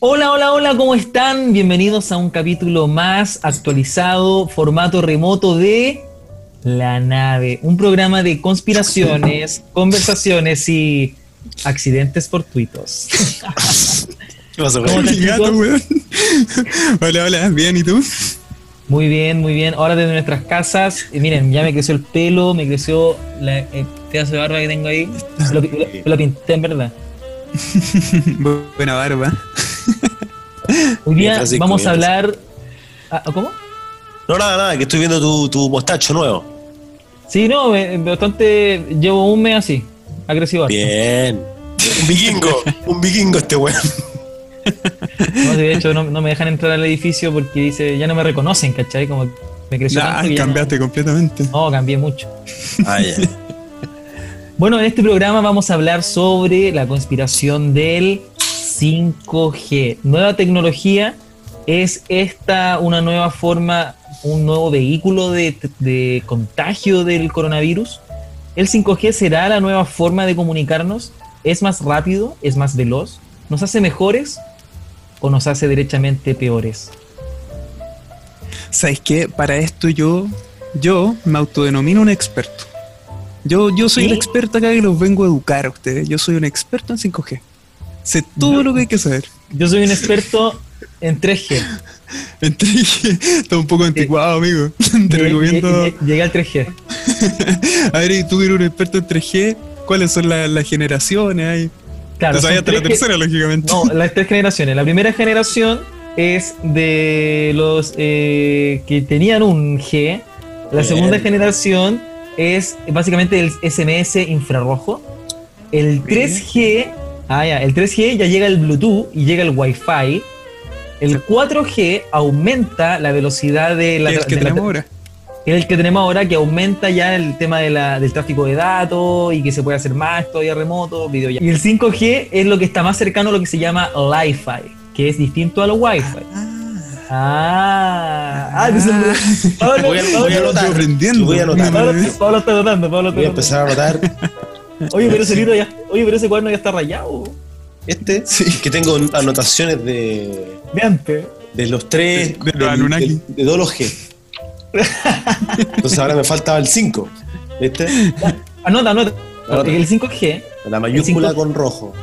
Hola, hola, hola, ¿cómo están? Bienvenidos a un capítulo más actualizado, formato remoto de La Nave, un programa de conspiraciones, conversaciones y accidentes fortuitos. ¿Qué pasa, ¿Cómo güey? Hola, hola, bien, ¿y tú? Muy bien, muy bien. Ahora desde nuestras casas, y miren, ya me creció el pelo, me creció la, el pedazo de barba que tengo ahí. Lo pinté en verdad. Buena barba. Hoy día Francisco, vamos a hablar. Ah, ¿Cómo? No, nada, nada, que estoy viendo tu, tu mostacho nuevo. Sí, no, bastante. Llevo un mes así. Ha crecido bastante. Bien. Un vikingo, un vikingo este weón. No, de hecho, no, no me dejan entrar al edificio porque dice, ya no me reconocen, ¿cachai? Como me creció Nah, tanto cambiaste completamente. No, cambié mucho. Ah. Bueno, en este programa vamos a hablar sobre la conspiración del 5G. Nueva tecnología. ¿Es esta una nueva forma, un nuevo vehículo de, de contagio del coronavirus? ¿El 5G será la nueva forma de comunicarnos? ¿Es más rápido? ¿Es más veloz? ¿Nos hace mejores o nos hace derechamente peores? ¿Sabes qué? Para esto yo, yo me autodenomino un experto. Yo, yo soy ¿Sí? el experto acá y los vengo a educar a ustedes. Yo soy un experto en 5G. Sé todo lo que hay que saber. Yo soy un experto en 3G. En 3G está un poco anticuado, amigo. Te Llegué- recomiendo. llegué- Llegué al 3G. A ver, y tú eres un experto en 3G, ¿cuáles son la- las generaciones? Ahí? Claro, Te hasta la 3G. tercera, lógicamente. No, las tres generaciones. La primera generación es de los eh, que tenían un G. La Bien. segunda generación es básicamente el SMS infrarrojo. El Bien. 3G, ah, ya, el 3G ya llega el Bluetooth y llega el Wi-Fi. El 4G aumenta la velocidad de la, ¿Qué es el que de la- tenemos ahora? es el que tenemos ahora que aumenta ya el tema de la- del tráfico de datos y que se puede hacer más todavía remoto, video Y el 5G es lo que está más cercano a lo que se llama Li-Fi, que es distinto a lo Wi-Fi. Ah, ah, entonces, Pablo, Voy a, voy a Pablo- anotar. Voy a anotar. Pablo, Pablo está notando, Pablo Voy a está empezar a anotar Oye, pero ese libro ya, oye, pero ese cuaderno ya está rayado. este, Sí. que tengo anotaciones de, De antes. de los tres, De- de los del- Anunnaki. de, de todos los G. Entonces ahora me faltaba el 5. ¿Viste? Anota, anota. Anota. El 5G, La mayúscula con rojo.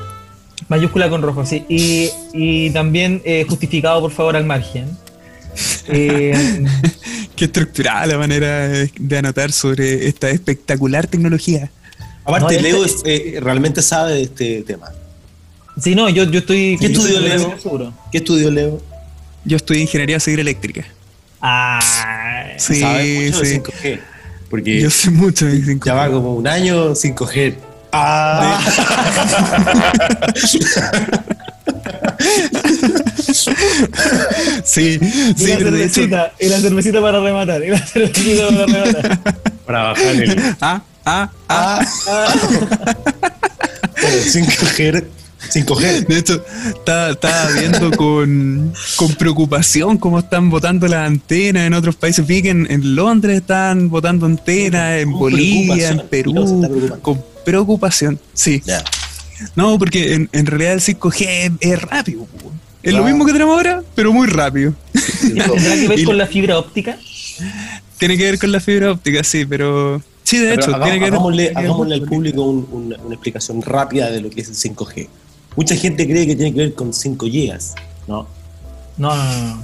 mayúscula con rojo, sí. Y, y también eh, justificado, por favor, al margen. Eh, Qué estructurada la manera de anotar sobre esta espectacular tecnología. Aparte, No, Leo este- eh, realmente sabe de este tema. Sí, no, yo, yo estoy. ¿Qué estudió Leo? seguro. ¿Qué estudió Leo? Yo estudié ingeniería civil eléctrica. Ah, Sí, ¿Sabe mucho de sí. 5G? Porque Yo sé mucho de 5G. ya va como un año 5G. Ah, Sí, y sí, la pero de hecho. cervecita, y la cervecita para rematar, y la cervecita para rematar. para bajar el. Ah, ah, ah. Ah, bueno, 5G. 5G. De hecho, estaba, estaba viendo con, con preocupación cómo están votando las antenas en otros países. Vi que en, en Londres están votando antenas, en Con Bolivia, en Perú. Con preocupación, sí. No, porque en, en realidad el 5G es, es rápido. Es lo mismo que tenemos ahora, pero muy rápido. ¿Tendrá que ver con la fibra óptica? Tiene que ver con la fibra óptica, sí, pero. Sí, de Pero hecho, hagamos- tiene que ver. hagámosle, ver hagámosle al público un- una, una explicación rápida de lo que es el 5G. Mucha gente cree que tiene que ver con 5 gigas. No. No, no, no.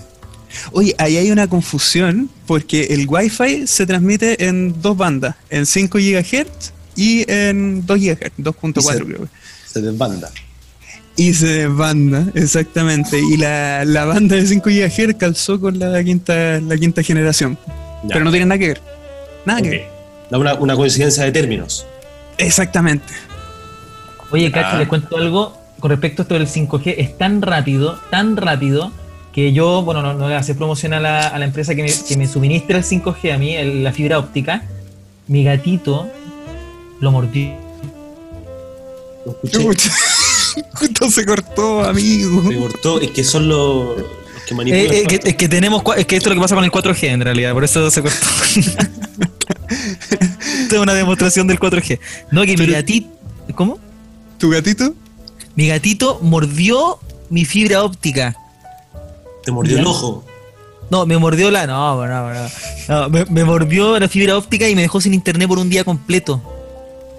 Oye, ahí hay una confusión porque el Wi-Fi se transmite en dos bandas, en 5 GHz y en 2 GHz, 2.4 Y se- creo. Se desbanda. Y se desbanda, exactamente. Y la, la banda de 5 GHz calzó con la quinta, la quinta generación. Ya. Pero no tiene nada que ver. Nada que ver. Da una, una coincidencia de términos. Exactamente. Oye, Cacho, Ah. les cuento algo con respecto a esto del 5G. Es tan rápido, tan rápido, que yo, bueno, no, no le hace promoción a la, a la empresa que me, que me suministra el 5G a mí, el- la fibra óptica. Mi gatito lo mordió. Lo escuché. Justo se cortó, amigo. Se cortó. Es que son los, los que manipulan. Eh, eh, que, es que tenemos, es que esto es lo que pasa con el 4G en realidad, por eso se cortó. Esto es una demostración del 4G. No, que mi gatito. ¿Cómo? ¿Tu gatito? Mi gatito mordió mi fibra óptica. Te mordió el ojo. No, me mordió la. No, no, no. no, me, me mordió la fibra óptica y me dejó sin internet por un día completo.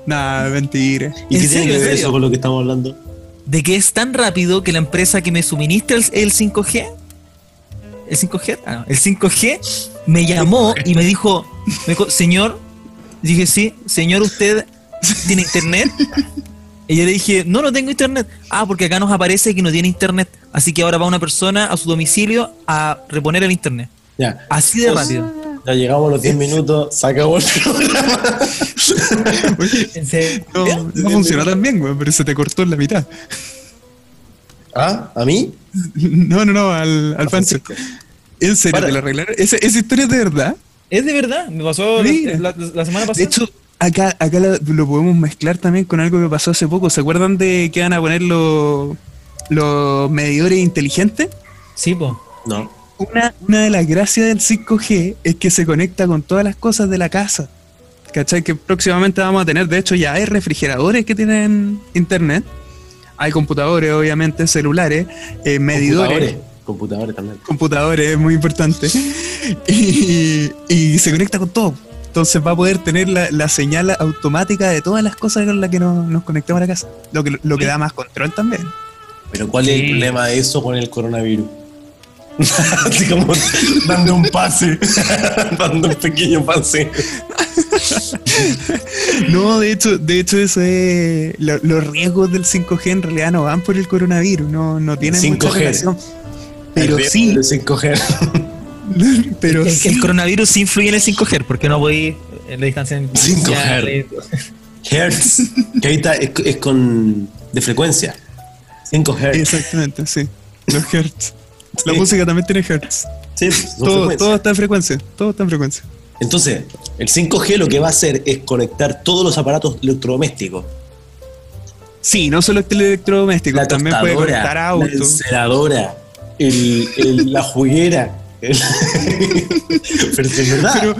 Nah, mentira. ¿Y ¿En qué tiene serio, que en ver serio? eso con lo que estamos hablando? De que es tan rápido que la empresa que me suministra el, el 5G. ¿El 5G? Ah, no. El 5G me llamó y me dijo, me dijo, señor, dije, sí, señor, ¿usted tiene internet? Y yo le dije, no, no tengo internet. Ah, porque acá nos aparece que no tiene internet. Así que ahora va una persona a su domicilio a reponer el internet. Ya. Así de Pues, rápido. Ya llegamos a los 10 minutos, se acabó el programa. ¿En serio? No, no funcionó tan bien, güey, pero se te cortó en la mitad. ¿Ah? ¿A mí? No, no, no, al, al. Francisco. ¿En serio Para. te lo arreglaron? ¿Esa, esa historia es de verdad? Es de verdad, me pasó la, semana pasada. De hecho, acá, acá lo podemos mezclar también con algo que pasó hace poco. ¿Se acuerdan de que van a poner los, los medidores inteligentes? sí, po. No. Una, una de las gracias del 5G es que se conecta con todas las cosas de la casa. ¿Cachai? Que próximamente vamos a tener, de hecho ya hay refrigeradores que tienen internet, hay computadores, obviamente, celulares, eh, medidores, Computadores. Computadores también. computadores, es muy importante, y, y se conecta con todo. Entonces va a poder tener la, la señal automática de todas las cosas con las que nos, nos conectamos a la casa, lo que, lo que da más control también. Pero ¿cuál es el problema de eso con el coronavirus? Así como dando un pase, dando un pequeño pase. No, de hecho, de hecho eso es lo- los riesgos del 5G en realidad no van por el coronavirus, no, no tienen mucha 5G. relación. Pero El sí, de 5G. pero el, sí. el coronavirus sí influye en el 5G, porque no voy en la distancia. 5G. Hertz. Que ahorita es, es con. de frecuencia. 5 Hertz. Exactamente, sí. Los hertz. La Sí. música también tiene hertz. Sí, son Todo, todo está en frecuencia, todo está en frecuencia. Entonces, el 5G lo que va a hacer es conectar todos los aparatos electrodomésticos. Sí, no solo el electrodoméstico, La también puede conectar la autos. enceradora, el, el- la juguera. el- Pero es verdad. Pero,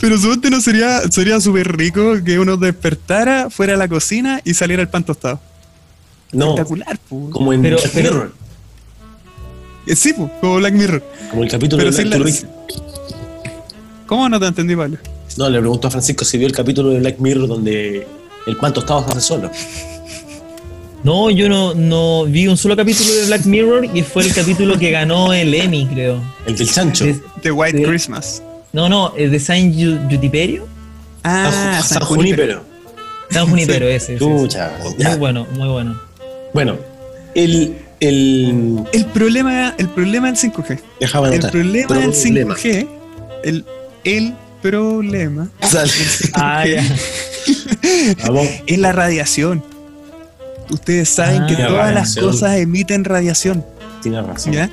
pero suponte no sería sería súper rico que uno despertara, fuera a la cocina y saliera el pan tostado. no, Espectacular, po. como en Pero- Black Mirror, Eh, Sí, po, como Black Mirror. como el capítulo Pero de Black la- Mirror. ¿Cómo no te entendí, Pablo? No, le preguntó a Francisco si vio el capítulo de Black Mirror donde el pan tostado se hace solo. No, yo no, no vi un solo capítulo de Black Mirror y fue el capítulo que ganó el Emmy, creo. El del chancho. Es- The White. Christmas. no, no, el de San Ju- Jutiperio. Ah, San, San Junípero. San Junipero, ese. ese, ese. Ya. Muy bueno, muy bueno. Bueno, el. el El problema, el problema del 5G. déjame El anotar. problema del Problema. 5G, el, el problema Sale. Ah, ya. Vamos. es la radiación. Ustedes saben Ah, que todas las cosas emiten radiación, Tiene razón. ¿ya?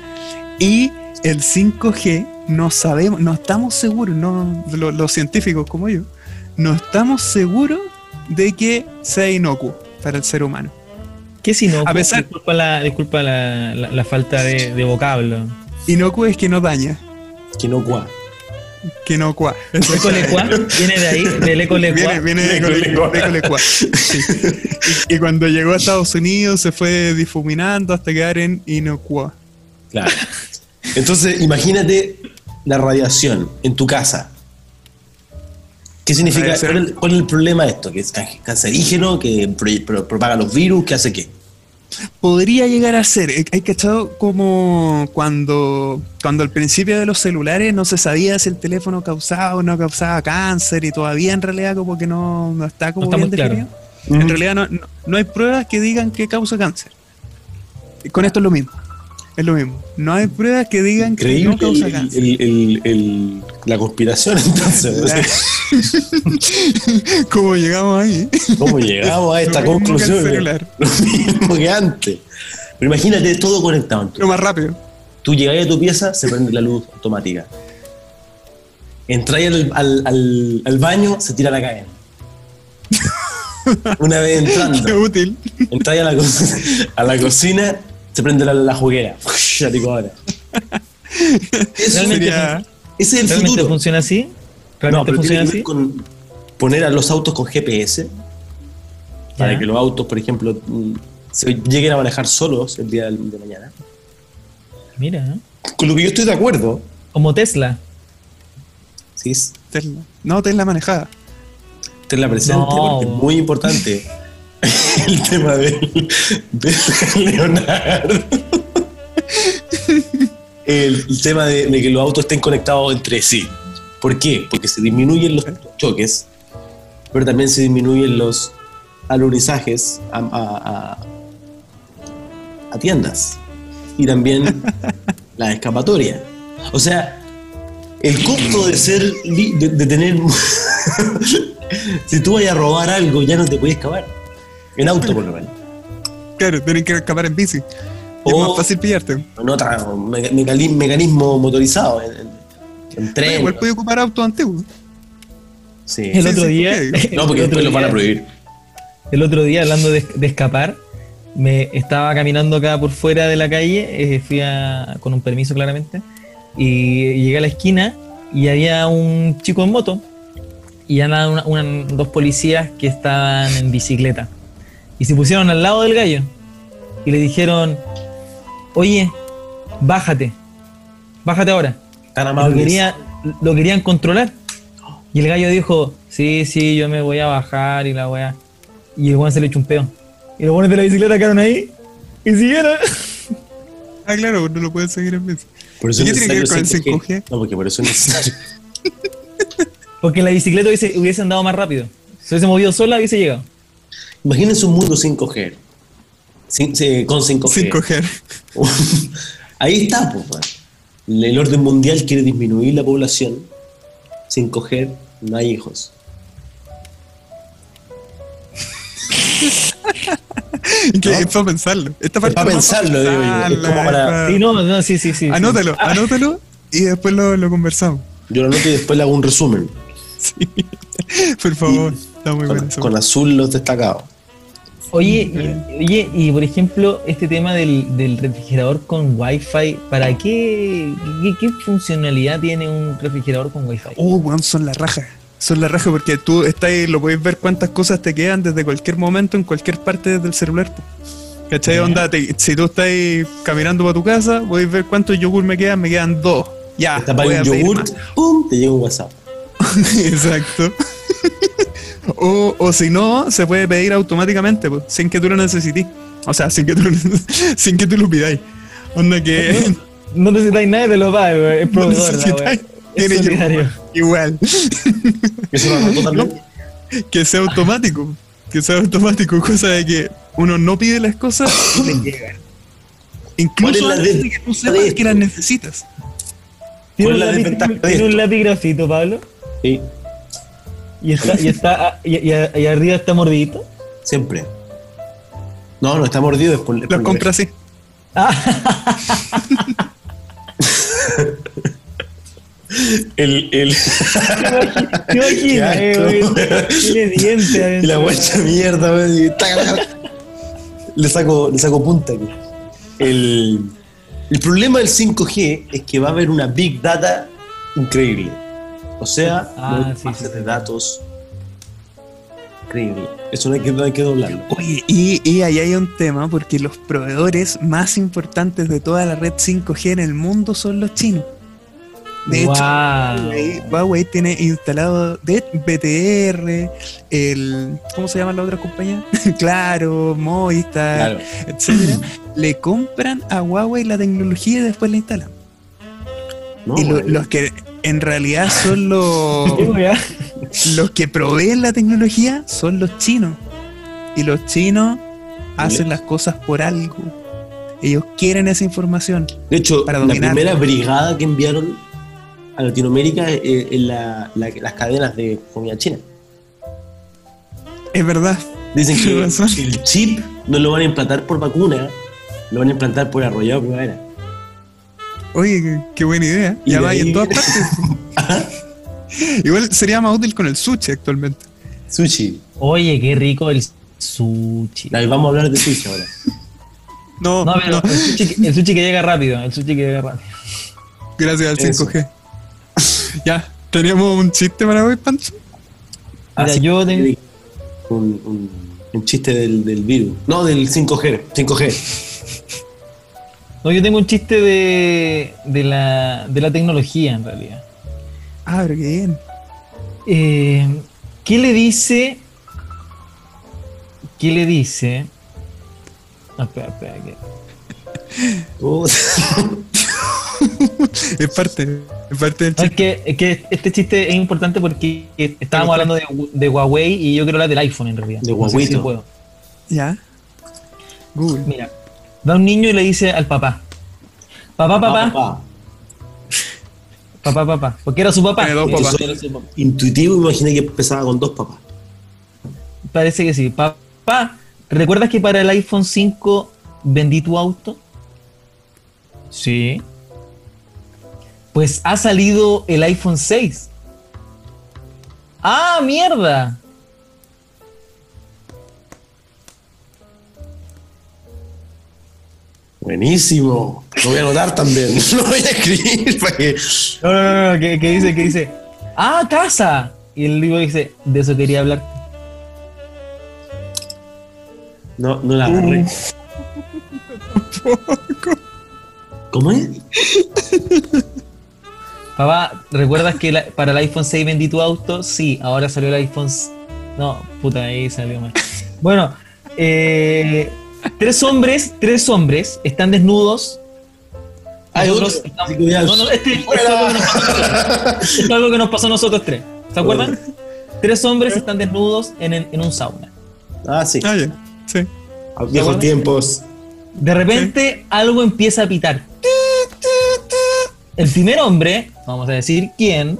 Y el 5G no sabemos, no estamos seguros, no, lo- los científicos como yo, no estamos seguros de que sea inocuo para el ser humano. ¿Qué si no? A pesar- Disculpa la, disculpa la, la- la falta de, de vocablo. Inocuo es que no daña, Que no cua. Que no. ¿Ecolecua? ¿Viene de ahí? ¿Del Ecolecua? Viene, viene de Ecolecua. Sí. Y, y cuando llegó a Estados Unidos se fue difuminando hasta quedar en inocua. Claro. Entonces, imagínate la radiación en tu casa. ¿Qué significa? ¿Cuál es, cuál es el problema de esto? ¿Que es can- cancerígeno? ¿Que pro- pro- propaga los virus? ¿Que hace qué? Podría llegar a ser, eh, hay cachado como cuando, cuando al principio de los celulares no se sabía si el teléfono causaba o no causaba cáncer y todavía en realidad como que no, no está como No está bien claro. definido. En realidad no, no, no hay pruebas que digan que causa cáncer. Y Con esto es lo mismo. Es lo mismo. No hay pruebas que digan que no causa el- cáncer. el- la conspiración, entonces. ¿Cómo llegamos ahí? ¿Cómo llegamos a esta Lo conclusión? Lo mismo que antes. Pero imagínate todo conectado. Lo más rápido. Tú llegas a tu pieza, se prende la luz automática. Entras al, al, al, al baño, se tira la cadena. Una vez Qué entrando, útil. entras a la, co- a la cocina, se prende la, la juguera. La licuadora. Eso Realmente sería- ese es el ¿Realmente futuro. funciona así? No, ¿Realmente pero funciona tiene que ver así? con poner a los autos con GPS para Ya. que los autos, por ejemplo, se lleguen a manejar solos el día de mañana. Mira, ¿eh? Con lo que yo estoy de acuerdo, como Tesla. sí, es Tesla. No, Tesla manejada. tenerla presente No. porque es muy importante el tema del, de Leonardo. El, el tema de, de que los autos estén conectados entre sí. ¿Por qué? Porque se disminuyen los choques, pero también se disminuyen los alunizajes a, a- a- a tiendas y también la escapatoria. O sea, el costo de ser, de, de tener, si tú vayas a robar algo ya no te puedes escapar. En auto por lo menos. Claro, tienen que escapar en bici. Es O- más fácil pillarte. En otro mecanismo motorizado, en, en- en Pero tren. igual puede ocupar autos antiguos. Sí. El Sí, otro sí, día. No, porque después lo van a prohibir. El otro día, hablando de, de escapar, me estaba caminando acá por fuera de la calle, eh, fui a- con un permiso claramente, y llegué a la esquina y había un chico en moto y andaban una- una- dos policías que estaban en bicicleta y se pusieron al lado del gallo y le dijeron, oye, bájate, bájate ahora. Tan Lo, quería- lo querían controlar. Y el gallo dijo, sí, sí, yo me voy a bajar y la weá. Y el weón se le echó un pedo. Y los buenos de la bicicleta quedaron ahí y siguieron. Ah, claro, no lo pueden seguir en bici. Por eso ¿Y es qué tiene que ver con el necesario 5G? No, porque por eso es necesario. Porque en la bicicleta hubiese, hubiese andado más rápido. Si hubiese movido sola, hubiese llegado. Imagínense un mundo 5G. Sin- sí, con 5G. Sin coger. Ahí está, pues. El orden mundial quiere disminuir la población. Sin coger, no hay hijos. Que ¿No? Es para pensarlo. Esta parte para es más pensarlo, digo yo. Es como pensarla, para- es Sí, no, no, sí, sí, sí. sí. Anótalo, anótalo y después lo, lo conversamos. Yo lo noto y después le hago un resumen. Sí. Por favor, está muy Con, bueno con azul los destacados. Oye, y, oye, y por ejemplo, este tema del, del refrigerador con Wi-Fi, ¿para qué, qué, qué funcionalidad tiene un refrigerador con Wi-Fi? Oh, weón, son la raja. Son la raja porque tú estás ahí, lo puedes ver cuántas cosas te quedan desde cualquier momento, en cualquier parte del celular. ¿Cachai? Ya. Onda, te- si tú estás ahí caminando para tu casa, puedes ver cuántos yogur me quedan, me quedan dos. Ya, a un pedir yogur, más. ¡pum! Te llega un WhatsApp. Exacto. O, o si no, se puede pedir automáticamente, pues, sin que tú lo necesites. O sea, sin que tú lo, sin que tú lo pidáis. Onda que No necesitáis nada de es no la necesitáis. wea. Es solidario. Igual. Lo que sea automático. Que sea automático, cosa de que uno no pide las cosas y le llegan. Incluso ¿Cuál es la antes de- de que tú de sepas esto? que las necesitas. ¿Tiene ¿Cuál un, lápiz, de tiene un lápiz grafito, Pablo? Sí, Y está, y está ah, y, y- y arriba está mordidito. siempre. No, no está mordido. Es por, es la compras así. El, el, ¿Te imaginas? Qué eh? Tiene dientes y la guacha mierda, weón, y taca, taca. le saco, le saco punta aquí. El, el problema del 5G es que va a haber una big data increíble. O sea, Ah, una sí, base sí, de sí. datos increíble. Eso no hay que, no hay que doblarlo. Oye, y, y ahí hay un tema porque los proveedores más importantes de toda la red 5G en el mundo son los chinos. De hecho. Huawei, Huawei tiene instalado de BTR, el ¿cómo se llaman las otras compañías? claro, Movistar, Claro. etcétera. Le compran a Huawei la tecnología y después la instalan. No, y lo- los que en realidad son los, los que proveen la tecnología son los chinos. Y los chinos hacen las cosas por algo. Ellos quieren esa información. De hecho, para la primera brigada que enviaron a Latinoamérica es, es la- la- las cadenas de comida china. Es verdad. Dicen que el chip no lo van a implantar por vacuna, lo van a implantar por arrollado primavera. Oye, qué, buena idea. Y Ya va y en ahí- todas partes. Igual sería más útil con el sushi actualmente. Sushi. Oye, qué rico el sushi. Dale, vamos a hablar de sushi ahora. No, No, pero no, El, sushi, que- el sushi que llega rápido, el sushi que llega rápido. gracias al Eso. 5G. ya, teníamos un chiste para hoy, Pancho. Mira, Así yo tengo- un, un, Un chiste del, del virus. No, del 5G. 5G. No, yo tengo un chiste de, de, la, de la tecnología en realidad. Ah, pero qué bien. Eh, ¿Qué le dice? ¿Qué le dice? Ah, espera, espera. que-. Es parte, es parte del No, es, chiste. que, es que este chiste es importante porque estábamos hablando de, de Huawei y yo quiero hablar del iPhone en realidad. De No sé si Huawei. puedo. Ya. Google. Mira, va un niño y le dice al papá: Papá, papá, Papá. papá, papá. Porque era su papá. Dos papás. era su papá. Intuitivo, imaginé que empezaba con dos papás. Parece que sí. Papá, ¿recuerdas que para el iPhone 5 vendí tu auto? Sí. Pues ha salido el iPhone 6. ¡Ah, mierda! Buenísimo. Lo voy a anotar también. Lo voy a escribir para que. No, no, no, no, que, que dice, que dice, ¡ah, casa! Y el libro dice, de eso quería hablar. No, no la agarré. ¿Cómo es? Papá, ¿recuerdas que la- para el iPhone 6 vendí tu auto? Sí, ahora salió el iPhone. No, puta, ahí salió mal. Bueno, eh, tres hombres, tres hombres están desnudos. Hay Nosotros otro. estamos- Así que ya- No, no, este- es algo que nos pasó, esto es algo que nos pasó a nosotros tres. ¿Se acuerdan? Tres hombres están desnudos en, en un sauna. Ah, sí. Ah, ya. Sí. A viejos tiempos. De repente algo empieza a pitar. El primer hombre, vamos a decir quién,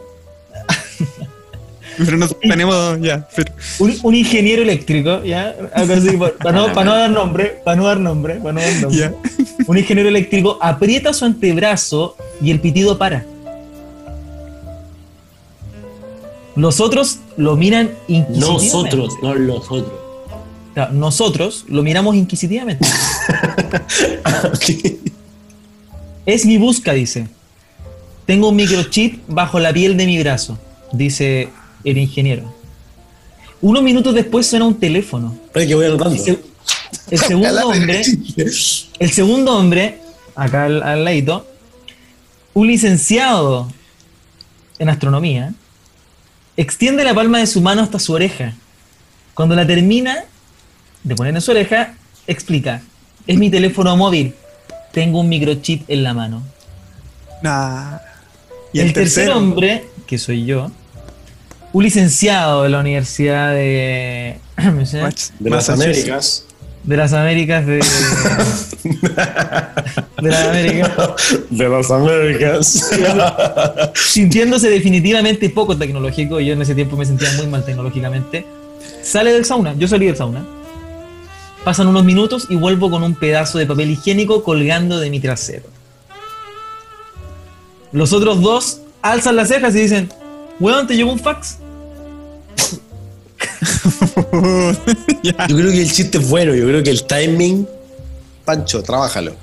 Pero no tenemos. Ya. Pero, un, un ingeniero eléctrico, ¿ya? Algo así, pa- Para no, dar nombre, para no dar nombre, para no dar nombre. Un ingeniero eléctrico aprieta su antebrazo y el pitido para. Los otros lo miran inquisitivamente. Nosotros, no los otros. Nosotros lo miramos inquisitivamente. Es mi busca, dice. Tengo un microchip bajo la piel de mi brazo, dice el ingeniero. Unos minutos después suena un teléfono. Espera que voy. El, se- el segundo hombre, el segundo hombre, acá al, al ladito, un licenciado en astronomía, extiende la palma de su mano hasta su oreja. Cuando la termina de poner en su oreja, explica, es mi teléfono móvil, tengo un microchip en la mano. Nah. Y el, el, tercer hombre, que soy yo, un licenciado de la Universidad de, ¿me sé? Mach- De las. Américas. de las Américas de, de las Américas, De las Américas. sintiéndose definitivamente poco tecnológico, yo en ese tiempo me sentía muy mal tecnológicamente, sale del sauna, yo salí del sauna, pasan unos minutos y vuelvo con un pedazo de papel higiénico colgando de mi trasero. Los otros dos alzan las cejas y dicen, weón, ¿te llegó un fax? Yo creo que el chiste es bueno. Yo creo que el timing. Pancho, trabájalo.